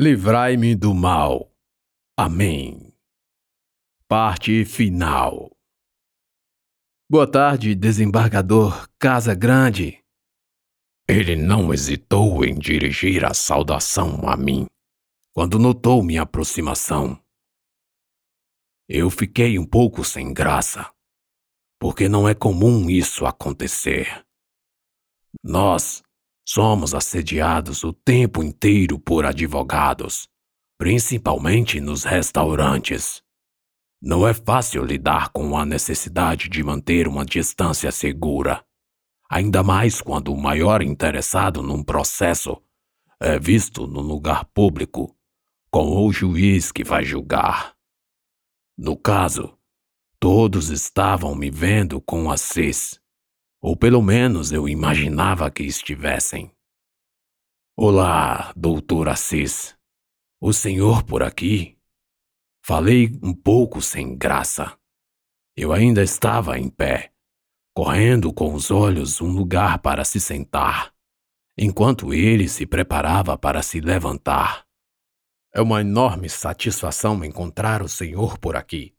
livrai-me do mal. Amém. Parte final. Boa tarde, desembargador Casa Grande. Ele não hesitou em dirigir a saudação a mim quando notou minha aproximação. Eu fiquei um pouco sem graça, porque não é comum isso acontecer. Nós somos assediados o tempo inteiro por advogados, principalmente nos restaurantes. Não é fácil lidar com a necessidade de manter uma distância segura, ainda mais quando o maior interessado num processo é visto no lugar público com o juiz que vai julgar. No caso, todos estavam me vendo com Assis ou pelo menos eu imaginava que estivessem. Olá, doutor Assis. O senhor por aqui? Falei um pouco sem graça. Eu ainda estava em pé, correndo com os olhos um lugar para se sentar, enquanto ele se preparava para se levantar. É uma enorme satisfação encontrar o senhor por aqui.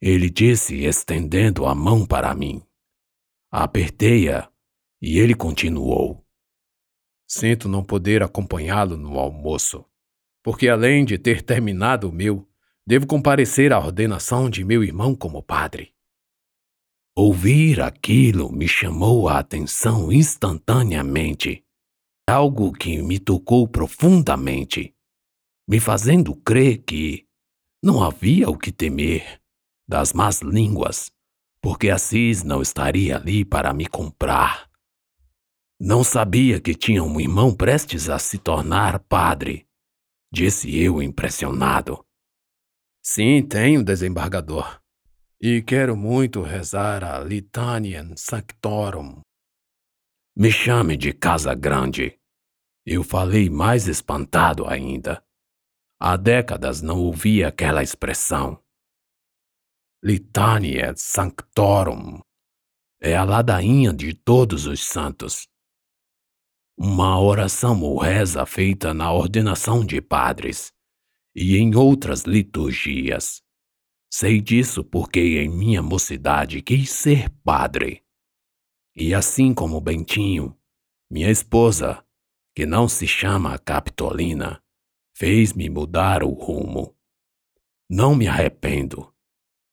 Ele disse, estendendo a mão para mim. Apertei-a e ele continuou. Sinto não poder acompanhá-lo no almoço, porque além de ter terminado o meu, devo comparecer à ordenação de meu irmão como padre. Ouvir aquilo me chamou a atenção instantaneamente, algo que me tocou profundamente, me fazendo crer que não havia o que temer das más línguas porque Assis não estaria ali para me comprar. Não sabia que tinha um irmão prestes a se tornar padre, disse eu impressionado. Sim, tenho, desembargador. E quero muito rezar a Litanian Sanctorum. Me chame de Casa Grande. Eu falei mais espantado ainda. Há décadas não ouvia aquela expressão. Litania Sanctorum é a ladainha de todos os santos. Uma oração ou reza feita na ordenação de padres e em outras liturgias. Sei disso porque em minha mocidade quis ser padre. E assim como Bentinho, minha esposa, que não se chama Capitolina, fez-me mudar o rumo. Não me arrependo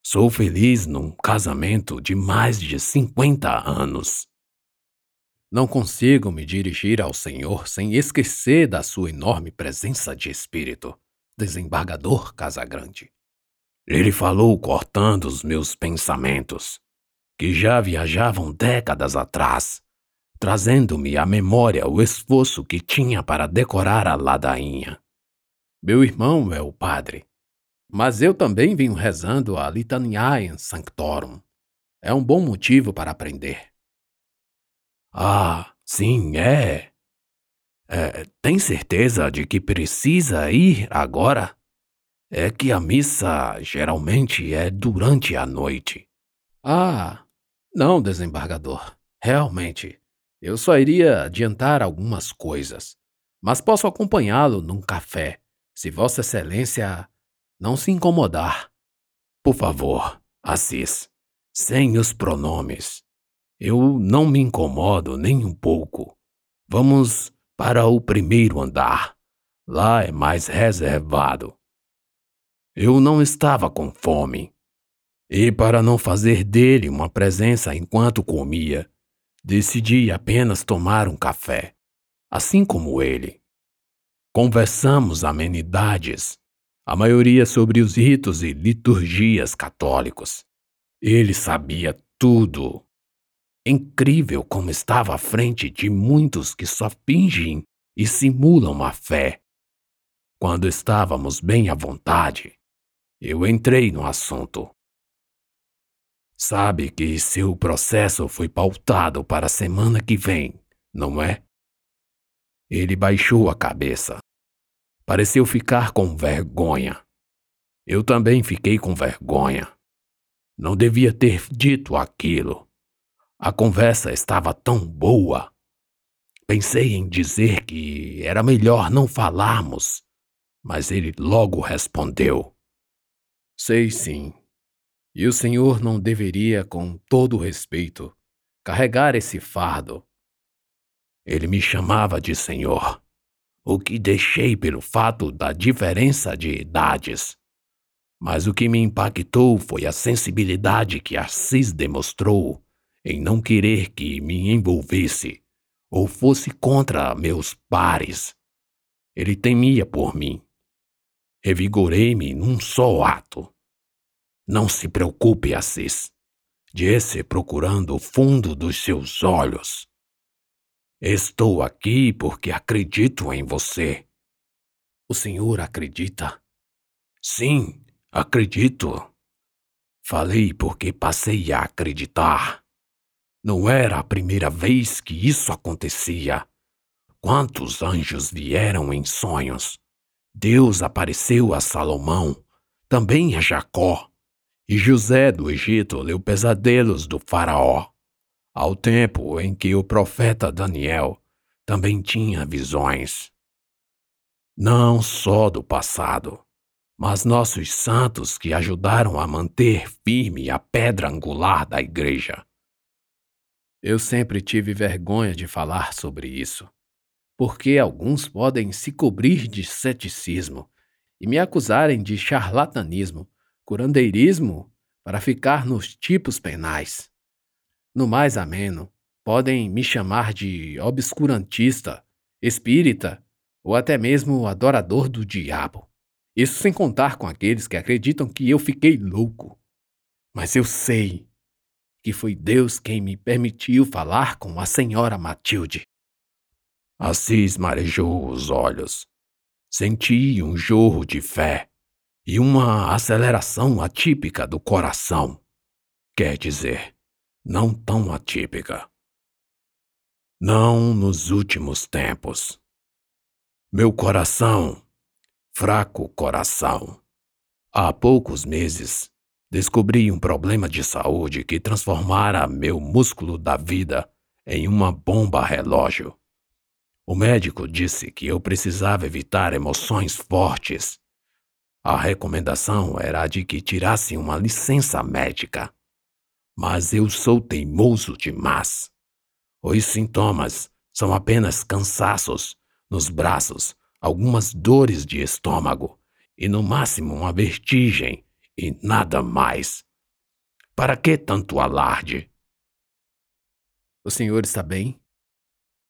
Sou feliz num casamento de mais de 50 anos. Não consigo me dirigir ao Senhor sem esquecer da sua enorme presença de espírito, desembargador Casagrande. Ele falou cortando os meus pensamentos, que já viajavam décadas atrás, trazendo-me à memória o esforço que tinha para decorar a ladainha. Meu irmão é o padre, mas eu também venho rezando a Litaniae Sanctorum. É um bom motivo para aprender. Ah, sim, é. é. Tem certeza de que precisa ir agora? É que a missa geralmente é durante a noite. Ah, não, desembargador. Realmente, eu só iria adiantar algumas coisas, mas posso acompanhá-lo num café, se Vossa Excelência não se incomodar. Por favor, Assis, sem os pronomes. Eu não me incomodo nem um pouco. Vamos para o primeiro andar. Lá é mais reservado. Eu não estava com fome. E para não fazer dele uma presença enquanto comia, decidi apenas tomar um café, assim como ele. Conversamos amenidades a maioria sobre os ritos e liturgias católicos. Ele sabia tudo. Incrível como estava à frente de muitos que só fingem e simulam a fé. Quando estávamos bem à vontade, eu entrei no assunto. Sabe que seu processo foi pautado para a semana que vem, não é? Ele baixou a cabeça. Pareceu ficar com vergonha. Eu também fiquei com vergonha. Não devia ter dito aquilo. A conversa estava tão boa. Pensei em dizer que era melhor não falarmos, Mas ele logo respondeu: Sei sim. E o senhor não deveria, com todo respeito, carregar esse fardo. Ele me chamava de senhor, o que deixei pelo fato da diferença de idades. Mas o que me impactou foi a sensibilidade que Assis demonstrou em não querer que me envolvesse ou fosse contra meus pares. Ele temia por mim. Revigorei-me num só ato. Não se preocupe, Assis, disse procurando o fundo dos seus olhos. Estou aqui porque acredito em você. O senhor acredita? Sim, acredito. Falei porque passei a acreditar. Não era a primeira vez que isso acontecia. Quantos anjos vieram em sonhos? Deus apareceu a Salomão, também a Jacó, e José do Egito leu pesadelos do Faraó, ao tempo em que o profeta Daniel também tinha visões. Não só do passado, mas nossos santos que ajudaram a manter firme a pedra angular da igreja. Eu sempre tive vergonha de falar sobre isso, porque alguns podem se cobrir de ceticismo e me acusarem de charlatanismo, curandeirismo, para ficar nos tipos penais. No mais ameno, podem me chamar de obscurantista, espírita ou até mesmo adorador do diabo. Isso sem contar com aqueles que acreditam que eu fiquei louco. Mas eu sei que foi Deus quem me permitiu falar com a senhora Matilde. Assis marejou os olhos. Senti um jorro de fé e uma aceleração atípica do coração. Quer dizer, não tão atípica. Não nos últimos tempos. Meu coração, fraco coração, há poucos meses descobri um problema de saúde que transformara meu músculo da vida em uma bomba relógio. O médico disse que eu precisava evitar emoções fortes. A recomendação era de que tirasse uma licença médica. Mas eu sou teimoso demais. Os sintomas são apenas cansaços nos braços, algumas dores de estômago e, no máximo, uma vertigem e nada mais. Para que tanto alarde? O senhor está bem?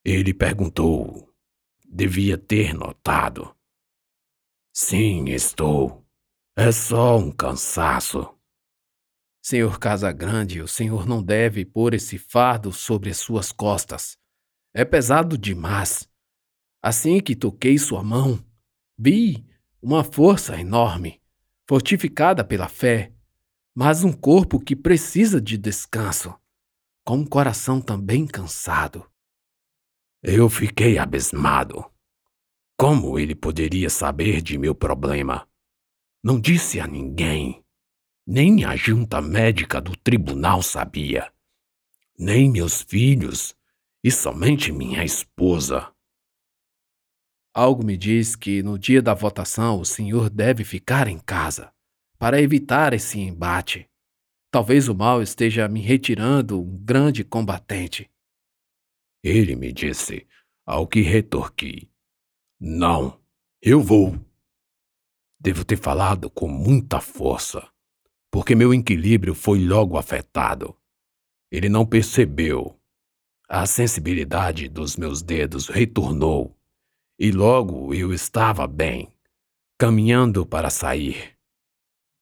Ele perguntou. Devia ter notado. Sim, estou. É só um cansaço. Senhor Casagrande, o senhor não deve pôr esse fardo sobre as suas costas. É pesado demais. Assim que toquei sua mão, vi uma força enorme fortificada pela fé, mas um corpo que precisa de descanso, com um coração também cansado. Eu fiquei abismado. Como ele poderia saber de meu problema? Não disse a ninguém. Nem a junta médica do tribunal sabia. Nem meus filhos e somente minha esposa. Algo me diz que no dia da votação o senhor deve ficar em casa para evitar esse embate. Talvez o mal esteja me retirando um grande combatente. Ele me disse, ao que retorqui: Não, eu vou. Devo ter falado com muita força, porque meu equilíbrio foi logo afetado. Ele não percebeu. A sensibilidade dos meus dedos retornou e logo eu estava bem, caminhando para sair.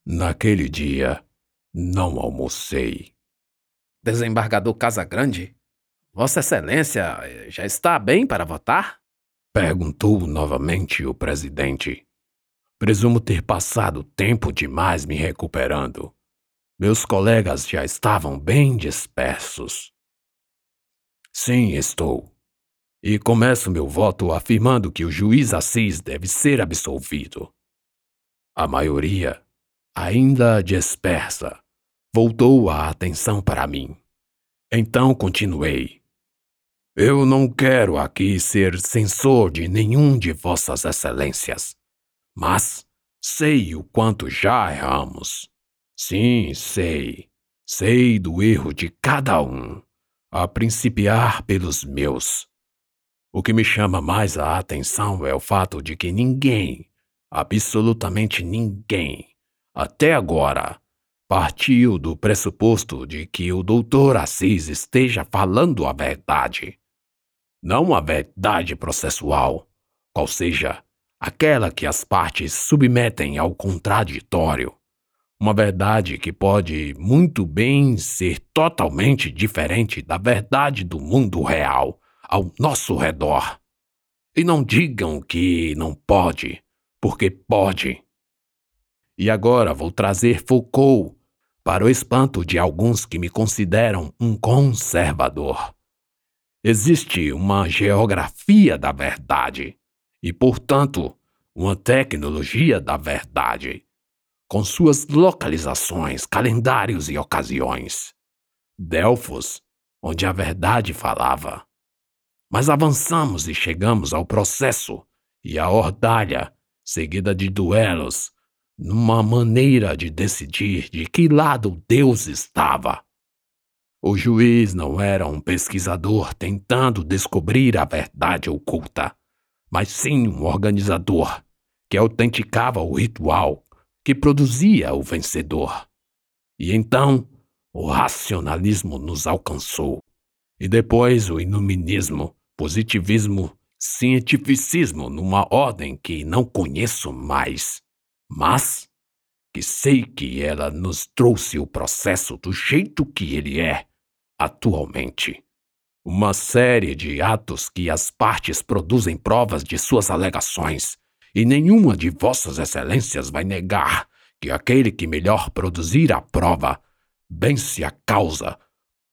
Naquele dia, não almocei. Desembargador Casagrande, Vossa Excelência eh, já está bem para votar? Perguntou novamente o presidente. Presumo ter passado tempo demais me recuperando. Meus colegas já estavam bem dispersos. Sim, estou e começo meu voto afirmando que o juiz Assis deve ser absolvido. A maioria, ainda dispersa, voltou a atenção para mim. Então continuei. Eu não quero aqui ser censor de nenhum de vossas excelências, mas sei o quanto já erramos. Sim, sei. Sei do erro de cada um, a principiar pelos meus. O que me chama mais a atenção é o fato de que ninguém, absolutamente ninguém, até agora, partiu do pressuposto de que o doutor Assis esteja falando a verdade. Não a verdade processual, qual seja aquela que as partes submetem ao contraditório. Uma verdade que pode muito bem ser totalmente diferente da verdade do mundo real ao nosso redor. E não digam que não pode, porque pode. E agora vou trazer Foucault para o espanto de alguns que me consideram um conservador. Existe uma geografia da verdade e, portanto, uma tecnologia da verdade, com suas localizações, calendários e ocasiões. Delfos, onde a verdade falava. Mas avançamos e chegamos ao processo e à ordalha, seguida de duelos, numa maneira de decidir de que lado Deus estava. O juiz não era um pesquisador tentando descobrir a verdade oculta, mas sim um organizador que autenticava o ritual que produzia o vencedor. E então o racionalismo nos alcançou, e depois o iluminismo, positivismo, cientificismo numa ordem que não conheço mais mas que sei que ela nos trouxe o processo do jeito que ele é atualmente. Uma série de atos que as partes produzem provas de suas alegações, e nenhuma de vossas excelências vai negar que aquele que melhor produzir a prova vence a causa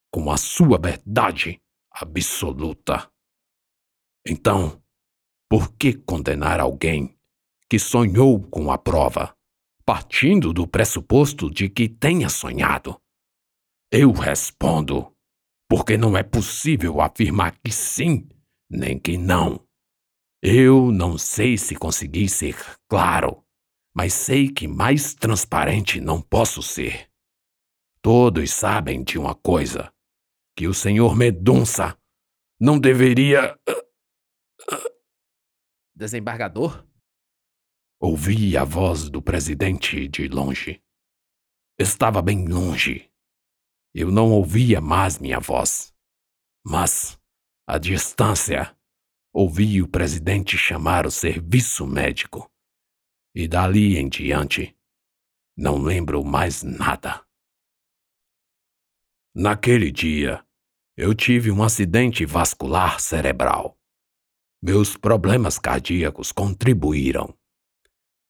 com a sua verdade absoluta. Então, por que condenar alguém que sonhou com a prova, partindo do pressuposto de que tenha sonhado? Eu respondo, porque não é possível afirmar que sim, nem que não. Eu não sei se consegui ser claro, mas sei que mais transparente não posso ser. Todos sabem de uma coisa: que o senhor Medunça não deveria. Desembargador? Ouvi a voz do presidente de longe. Estava bem longe. Eu não ouvia mais minha voz. Mas, à distância, ouvi o presidente chamar o serviço médico. E dali em diante, não lembro mais nada. Naquele dia, eu tive um acidente vascular cerebral. Meus problemas cardíacos contribuíram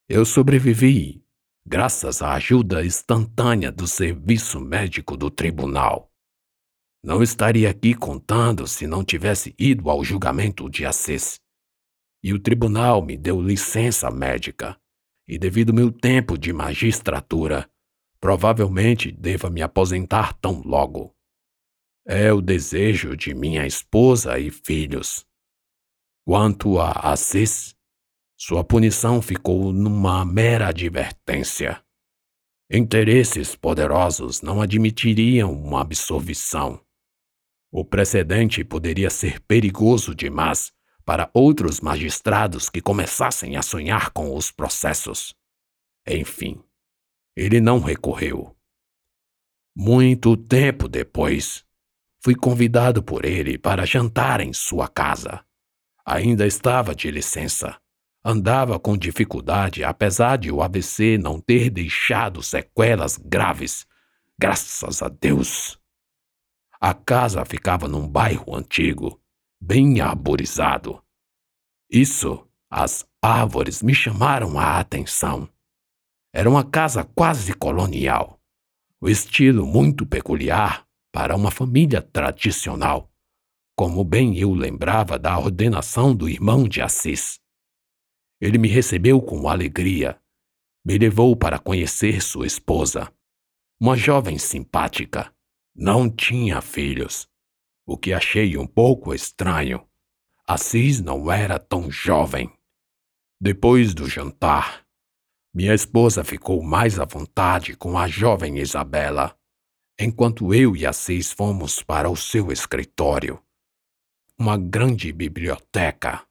eu sobrevivi graças à ajuda instantânea do serviço médico do tribunal. Não estaria aqui contando se não tivesse ido ao julgamento de Assis. E o tribunal me deu licença médica, e devido meu tempo de magistratura, provavelmente deva me aposentar tão logo. É o desejo de minha esposa e filhos. Quanto a Assis, sua punição ficou numa mera advertência. Interesses poderosos não admitiriam uma absolvição. O precedente poderia ser perigoso demais para outros magistrados que começassem a sonhar com os processos. Enfim, ele não recorreu. Muito tempo depois, fui convidado por ele para jantar em sua casa. Ainda estava de licença Andava com dificuldade, apesar de o AVC não ter deixado sequelas graves. Graças a Deus. A casa ficava num bairro antigo, bem arborizado. Isso, as árvores me chamaram a atenção. Era uma casa quase colonial, o estilo muito peculiar para uma família tradicional, como bem eu lembrava da ordenação do irmão de Assis. Ele me recebeu com alegria. Me levou para conhecer sua esposa. Uma jovem simpática. Não tinha filhos, o que achei um pouco estranho. Assis não era tão jovem. Depois do jantar, minha esposa ficou mais à vontade com a jovem Isabela, enquanto eu e a seis fomos para o seu escritório. Uma grande biblioteca.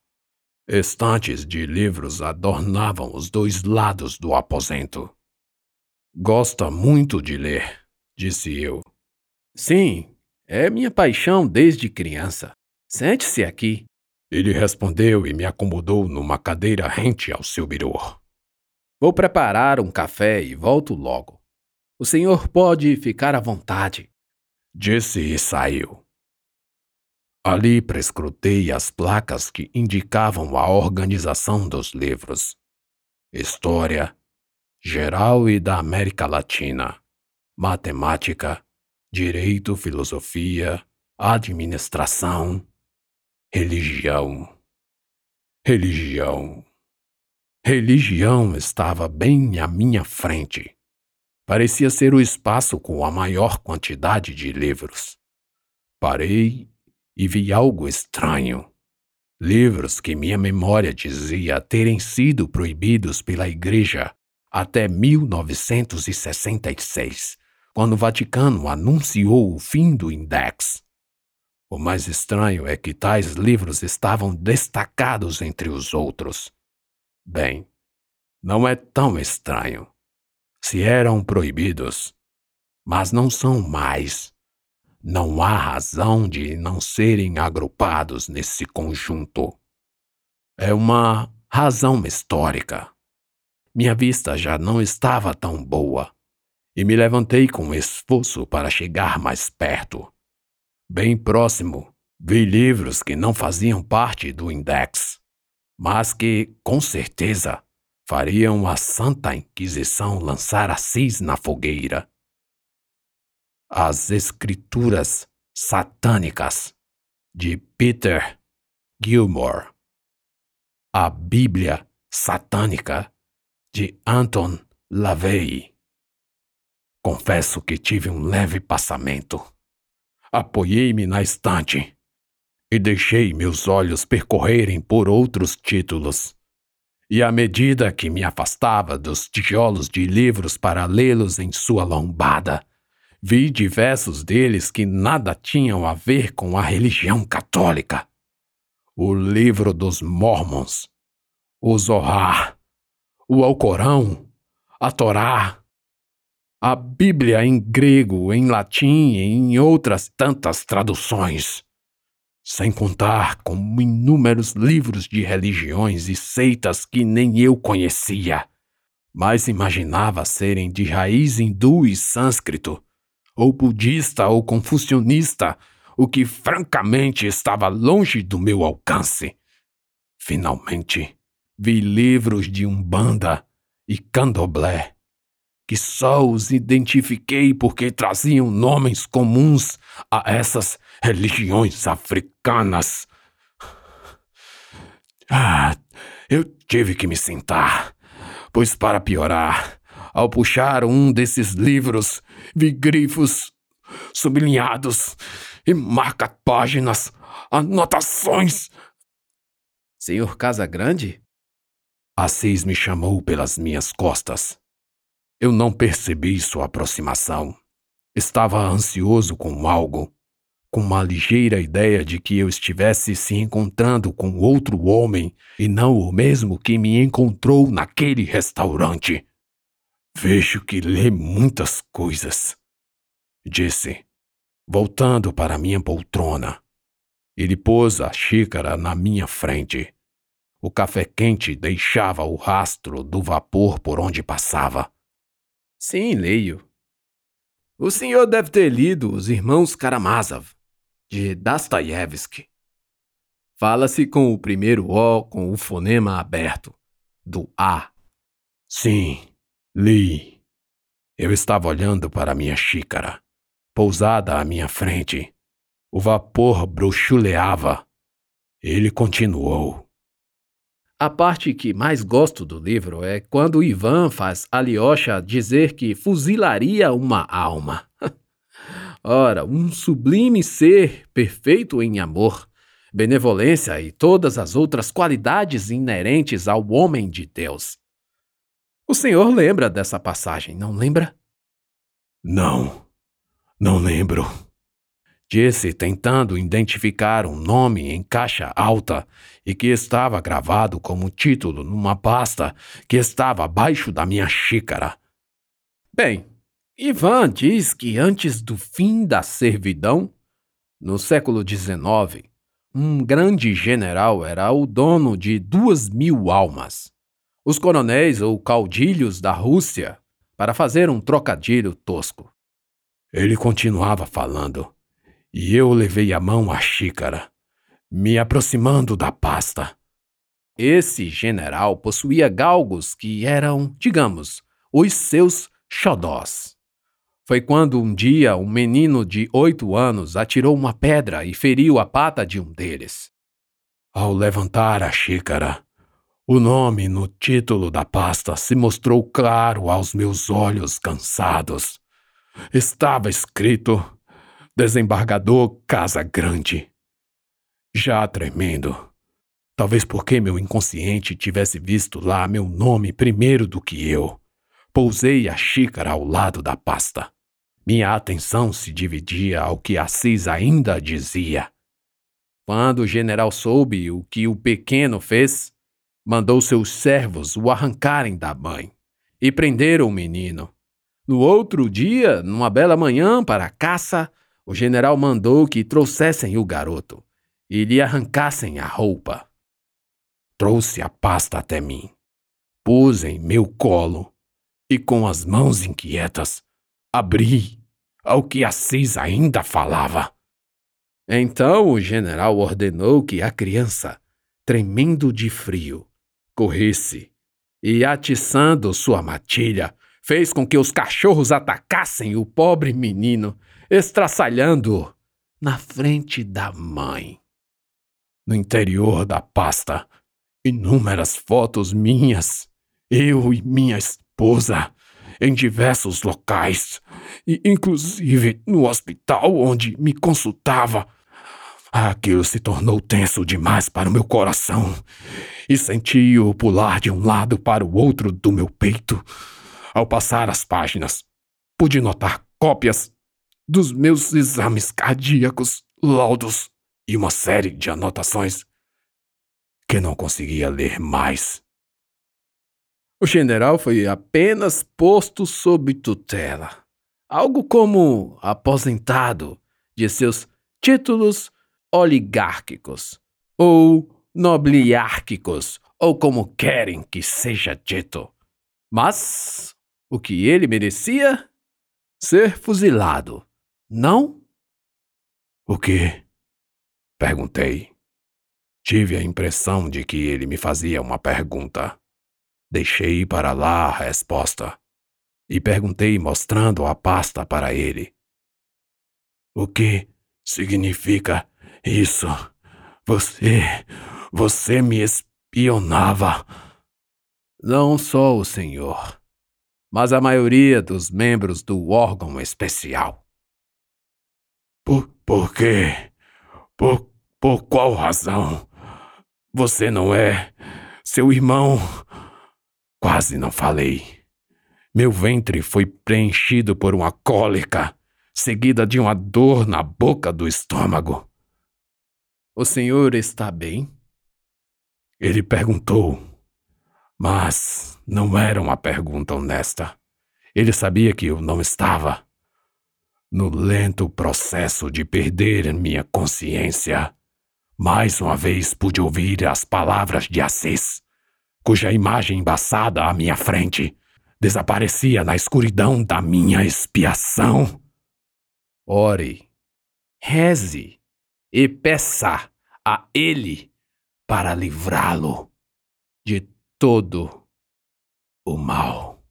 Estantes de livros adornavam os dois lados do aposento. Gosta muito de ler, disse eu. Sim, é minha paixão desde criança. Sente-se aqui. Ele respondeu e me acomodou numa cadeira rente ao seu birô. Vou preparar um café e volto logo. O senhor pode ficar à vontade. Disse e saiu. Ali prescrutei as placas que indicavam a organização dos livros. História, geral e da América Latina, matemática, direito, filosofia, administração, religião. Religião. Religião estava bem à minha frente. Parecia ser o espaço com a maior quantidade de livros. Parei e vi algo estranho. Livros que minha memória dizia terem sido proibidos pela Igreja até 1966, quando o Vaticano anunciou o fim do Index. O mais estranho é que tais livros estavam destacados entre os outros. Bem, não é tão estranho. Se eram proibidos, mas não são mais. Não há razão de não serem agrupados nesse conjunto. É uma razão histórica. Minha vista já não estava tão boa e me levantei com esforço para chegar mais perto. Bem próximo, vi livros que não faziam parte do index mas que, com certeza, fariam a Santa Inquisição lançar Assis na fogueira. As Escrituras Satânicas, de Peter Gilmore. A Bíblia Satânica, de Anton LaVey. Confesso que tive um leve passamento. Apoiei-me na estante e deixei meus olhos percorrerem por outros títulos. E à medida que me afastava dos tijolos de livros para lê-los em sua lombada, vi diversos deles que nada tinham a ver com a religião católica. O livro dos Mormons, o Zohar, o Alcorão, a Torá, a Bíblia em grego, em latim e em outras tantas traduções sem contar com inúmeros livros de religiões e seitas que nem eu conhecia, mas imaginava serem de raiz hindu e sânscrito, ou budista ou confucionista, o que francamente estava longe do meu alcance. Finalmente, vi livros de Umbanda e Candomblé que só os identifiquei porque traziam nomes comuns a essas religiões africanas. Ah, eu tive que me sentar, pois, para piorar, ao puxar um desses livros, vi grifos sublinhados e marca-páginas, anotações. Senhor Casa Grande? Assis me chamou pelas minhas costas. Eu não percebi sua aproximação. Estava ansioso com algo, com uma ligeira ideia de que eu estivesse se encontrando com outro homem e não o mesmo que me encontrou naquele restaurante. Vejo que lê muitas coisas, disse, voltando para minha poltrona. Ele pôs a xícara na minha frente. O café quente deixava o rastro do vapor por onde passava. Sim, leio. O senhor deve ter lido Os Irmãos Karamazov, de Dostoiévski. Fala-se com o primeiro O com o fonema aberto, do A. Sim, li. Eu estava olhando para minha xícara, pousada à minha frente. O vapor bruxuleava. Ele continuou. A parte que mais gosto do livro é quando Ivan faz Alyosha dizer que fuzilaria uma alma. Ora, um sublime ser perfeito em amor, benevolência e todas as outras qualidades inerentes ao homem de Deus. O Senhor lembra dessa passagem, não lembra? Não, não lembro. Disse, tentando identificar um nome em caixa alta e que estava gravado como título numa pasta que estava abaixo da minha xícara. Bem, Ivan diz que antes do fim da servidão, no século XIX, um grande general era o dono de duas mil almas. Os coronéis ou caudilhos da Rússia, para fazer um trocadilho tosco. Ele continuava falando, e eu levei a mão à xícara, me aproximando da pasta. Esse general possuía galgos que eram, digamos, os seus xodós. Foi quando um dia um menino de oito anos atirou uma pedra e feriu a pata de um deles. Ao levantar a xícara, o nome no título da pasta se mostrou claro aos meus olhos cansados. Estava escrito Desembargador Casa Grande. Já tremendo, talvez porque meu inconsciente tivesse visto lá meu nome primeiro do que eu, pousei a xícara ao lado da pasta. Minha atenção se dividia ao que Assis ainda dizia. Quando o general soube o que o pequeno fez, mandou seus servos o arrancarem da mãe e prenderam o menino. No outro dia, numa bela manhã para a caça, o general mandou que trouxessem o garoto e lhe arrancassem a roupa. Trouxe a pasta até mim, pus em meu colo e, com as mãos inquietas, abri ao que Assis ainda falava. Então o general ordenou que a criança, tremendo de frio, corresse e, atiçando sua matilha, fez com que os cachorros atacassem o pobre menino, estraçalhando-o na frente da mãe. No interior da pasta, inúmeras fotos minhas, eu e minha esposa, em diversos locais, e inclusive no hospital onde me consultava. Aquilo se tornou tenso demais para o meu coração e senti-o pular de um lado para o outro do meu peito. Ao passar as páginas, pude notar cópias dos meus exames cardíacos, laudos e uma série de anotações que não conseguia ler mais. O general foi apenas posto sob tutela, algo como aposentado de seus títulos oligárquicos ou nobliárquicos, ou como querem que seja dito. Mas o que ele merecia? Ser fuzilado, não? O quê? Perguntei. Tive a impressão de que ele me fazia uma pergunta. Deixei para lá a resposta e perguntei mostrando a pasta para ele. O que significa isso? Você. Você me espionava. Não só o senhor, mas a maioria dos membros do órgão especial. Por, por quê? Por, por qual razão? Você não é seu irmão. Quase não falei. Meu ventre foi preenchido por uma cólica, seguida de uma dor na boca do estômago. O senhor está bem? Ele perguntou, mas não era uma pergunta honesta. Ele sabia que eu não estava. No lento processo de perder minha consciência, mais uma vez pude ouvir as palavras de Assis cuja imagem embaçada à minha frente desaparecia na escuridão da minha expiação. Ore, reze e peça a Ele para livrá-lo de todo o mal.